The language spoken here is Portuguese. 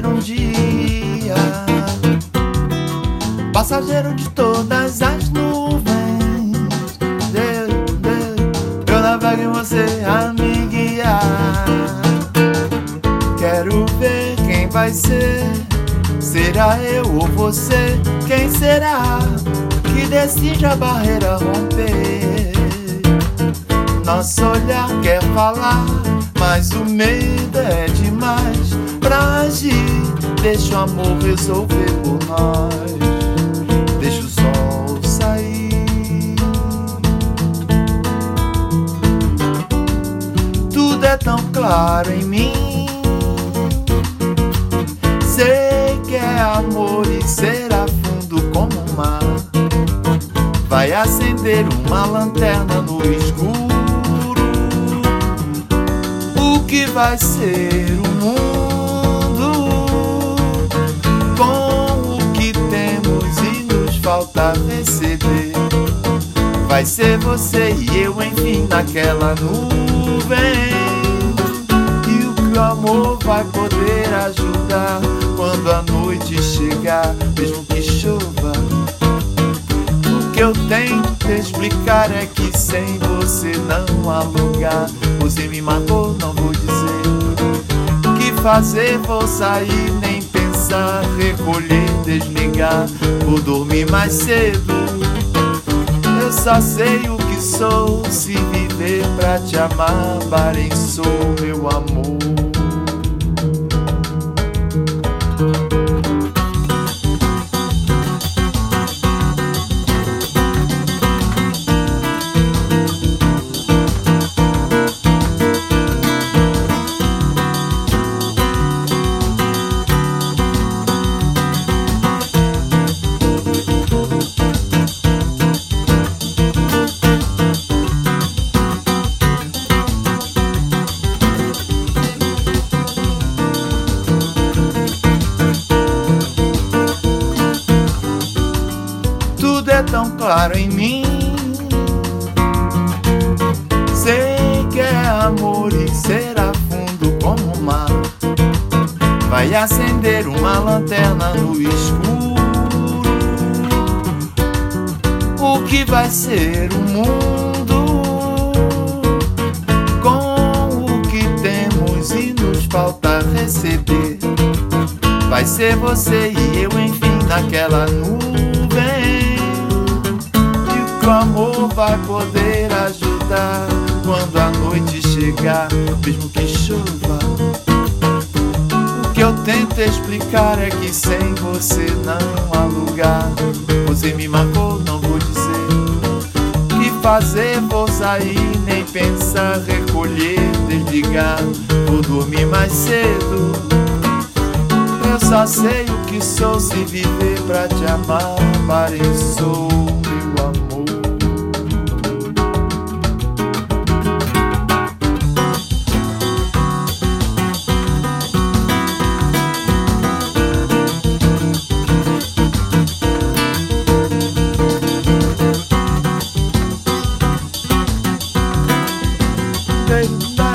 ser um dia passageiro de todas as nuvens. Deus, Deus, eu navego em você a me guiar. Quero ver quem vai ser. Será eu ou você? Quem será que decide a barreira romper? Nosso olhar quer falar, mas o medo é demais pra agir. Deixa o amor resolver por nós. Deixa o sol sair. Tudo é tão claro em mim. Sei que é amor e será fundo como o mar. Vai acender uma lanterna no escuro. Que vai ser o mundo com o que temos e nos falta receber? Vai ser você e eu, enfim, naquela nuvem. E o que o amor vai poder ajudar quando a noite chegar, mesmo que chova. O que eu tento explicar é que sem você não há lugar. Você me matou, não vou dizer. O que fazer? Vou sair, nem pensar, recolher, desligar. Vou dormir mais cedo. Eu só sei o que sou. Se viver pra te amar, Barem sou meu amor. Claro em mim. Sei que é amor e será fundo como o mar. Vai acender uma lanterna no escuro. O que vai ser o mundo com o que temos e nos falta receber? Vai ser você e eu, enfim, naquela nuvem. O amor vai poder ajudar quando a noite chegar, mesmo que chova. O que eu tento explicar é que sem você não há lugar. Você me marcou, não vou dizer. Que fazer? Vou sair, nem pensar, recolher, desligar. Vou dormir mais cedo. Eu só sei o que sou se viver pra te amar, pareço good.